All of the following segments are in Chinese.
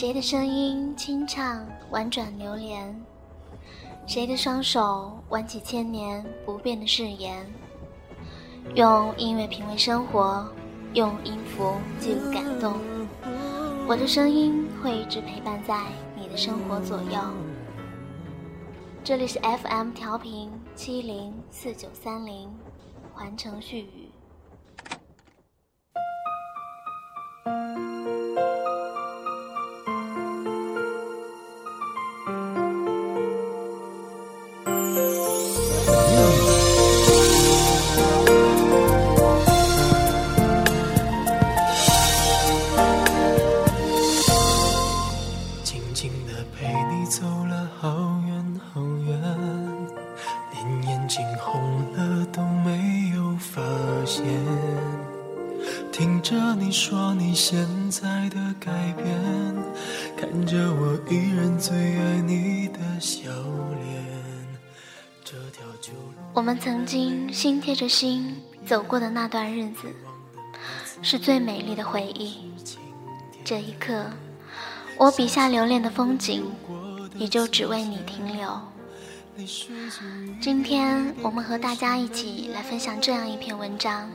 谁的声音清唱婉转流连？谁的双手挽起千年不变的誓言？用音乐品味生活，用音符记录感动。我的声音会一直陪伴在你的生活左右。这里是 FM 调频七零四九三零，环城絮语。说你现在的改变，看着我依然最爱你的笑脸。这条旧路，我们曾经心贴着心走过的那段日子，是最美丽的回忆。这一刻，我笔下留恋的风景，也就只为你停留。今天我们和大家一起来分享这样一篇文章，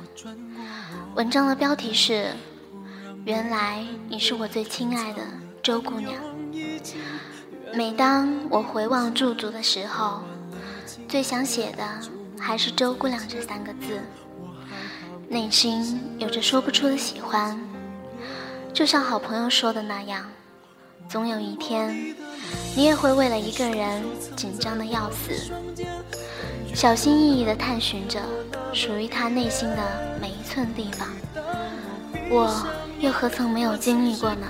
文章的标题是“原来你是我最亲爱的周姑娘”。每当我回望驻足的时候，最想写的还是“周姑娘”这三个字，内心有着说不出的喜欢，就像好朋友说的那样，总有一天。你也会为了一个人紧张的要死，小心翼翼地探寻着属于他内心的每寸地方。我又何曾没有经历过呢？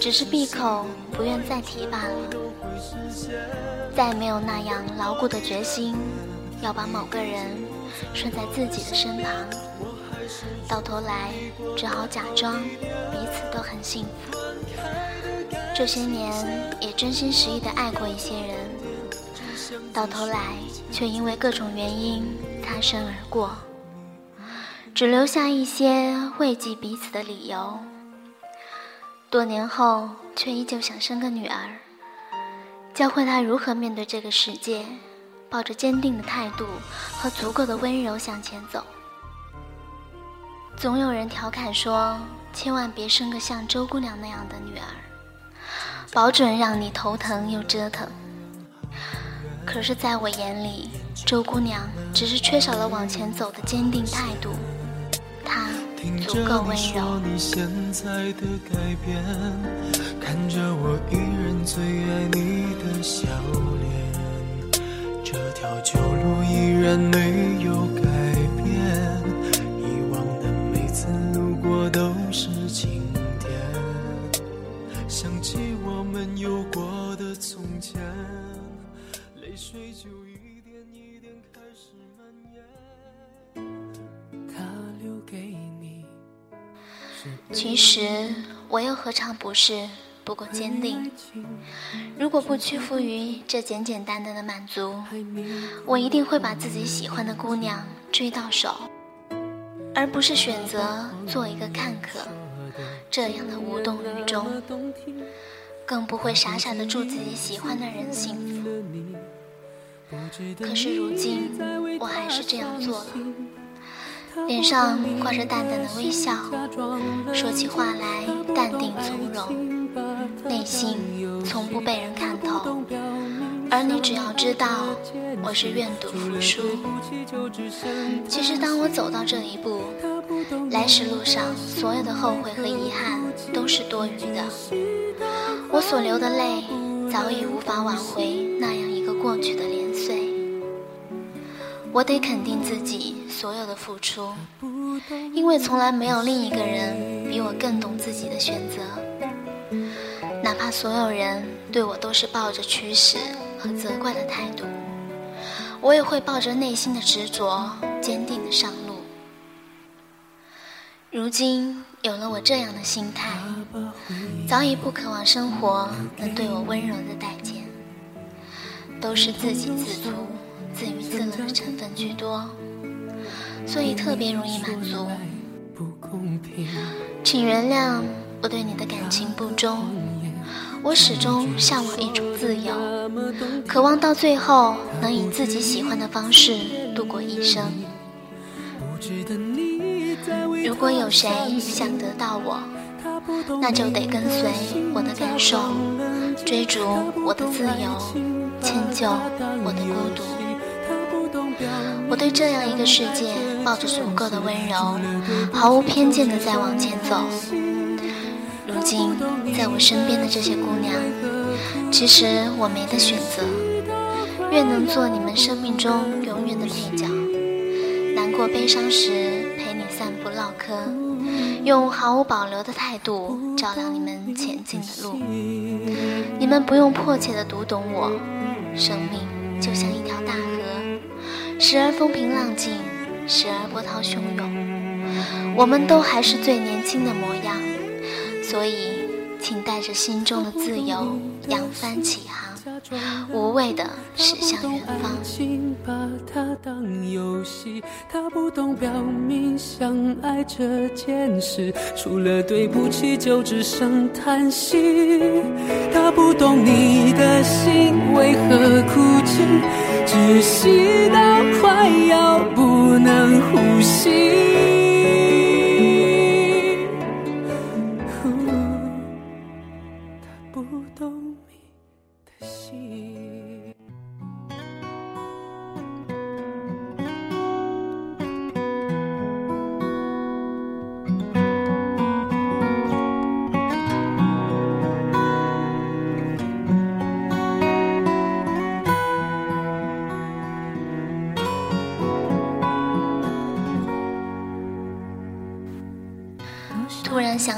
只是闭口不愿再提罢了。再没有那样牢固的决心，要把某个人顺在自己的身旁，到头来只好假装彼此都很幸福。这些年也真心实意的爱过一些人，到头来却因为各种原因擦身而过，只留下一些慰藉彼此的理由。多年后，却依旧想生个女儿，教会她如何面对这个世界，抱着坚定的态度和足够的温柔向前走。总有人调侃说：“千万别生个像周姑娘那样的女儿。”保准让你头疼又折腾。可是，在我眼里，周姑娘只是缺少了往前走的坚定态度。她足够温柔。看着我依然最爱你的笑脸。这条旧路依然没有其实我又何尝不是不够坚定？如果不屈服于这简简单单的满足，我一定会把自己喜欢的姑娘追到手，而不是选择做一个看客，这样的无动于衷。更不会傻傻的祝自己喜欢的人幸福。可是如今，我还是这样做了，脸上挂着淡淡的微笑，说起话来淡定从容，内心从不被人看透。而你只要知道，我是愿赌服输。其实，当我走到这一步，来时路上所有的后悔和遗憾都是多余的。我所流的泪，早已无法挽回那样一个过去的年岁。我得肯定自己所有的付出，因为从来没有另一个人比我更懂自己的选择。哪怕所有人对我都是抱着驱使和责怪的态度，我也会抱着内心的执着，坚定的上路。如今有了我这样的心态。早已不渴望生活能对我温柔的待见，都是自给自足、自娱自乐的成分居多，所以特别容易满足。请原谅我对你的感情不忠。我始终向往一种自由，渴望到最后能以自己喜欢的方式度过一生。如果有谁想得到我，那就得跟随我的感受，追逐我的自由，迁就我的孤独。我对这样一个世界抱着足够的温柔，毫无偏见的在往前走。如今在我身边的这些姑娘，其实我没得选择，愿能做你们生命中永远的配角，难过悲伤时陪你散步唠嗑，用毫无保留的态度照亮你们前进的路。你们不用迫切的读懂我，生命就像一条大河，时而风平浪静，时而波涛汹涌，我们都还是最年轻的模样。所以，请带着心中的自由，扬帆起航，无畏的驶向远方。窒息到快要不能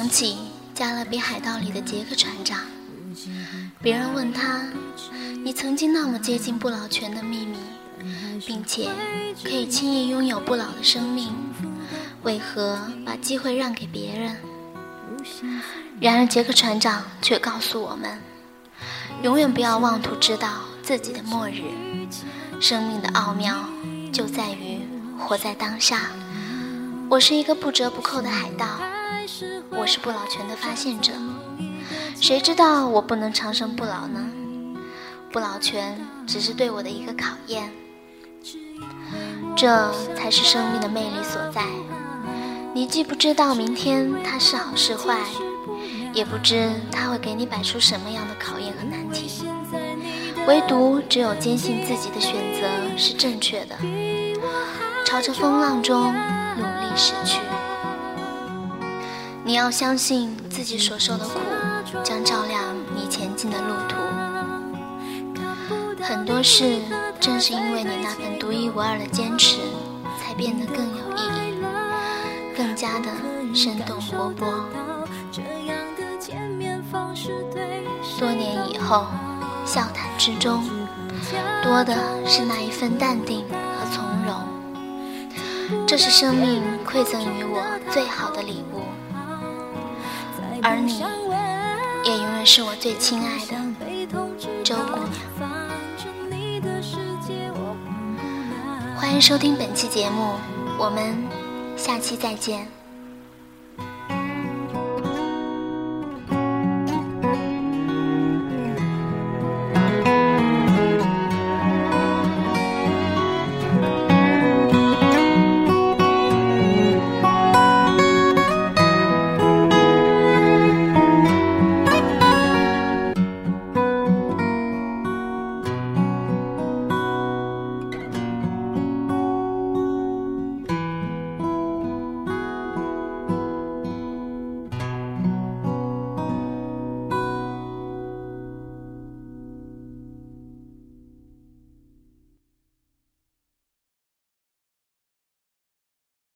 起《加勒比海盗》里的杰克船长，别人问他：“你曾经那么接近不老泉的秘密，并且可以轻易拥有不老的生命，为何把机会让给别人？”然而杰克船长却告诉我们：“永远不要妄图知道自己的末日，生命的奥妙就在于活在当下。”我是一个不折不扣的海盗。我是不老泉的发现者，谁知道我不能长生不老呢？不老泉只是对我的一个考验，这才是生命的魅力所在。你既不知道明天它是好是坏，也不知它会给你摆出什么样的考验和难题，唯独只有坚信自己的选择是正确的，朝着风浪中努力驶去。你要相信自己所受的苦将照亮你前进的路途。很多事正是因为你那份独一无二的坚持，才变得更有意义，更加的生动活泼。多年以后，笑谈之中，多的是那一份淡定和从容。这是生命馈赠于我最好的礼物。而你，也永远是我最亲爱的周姑娘。欢迎收听本期节目，我们下期再见。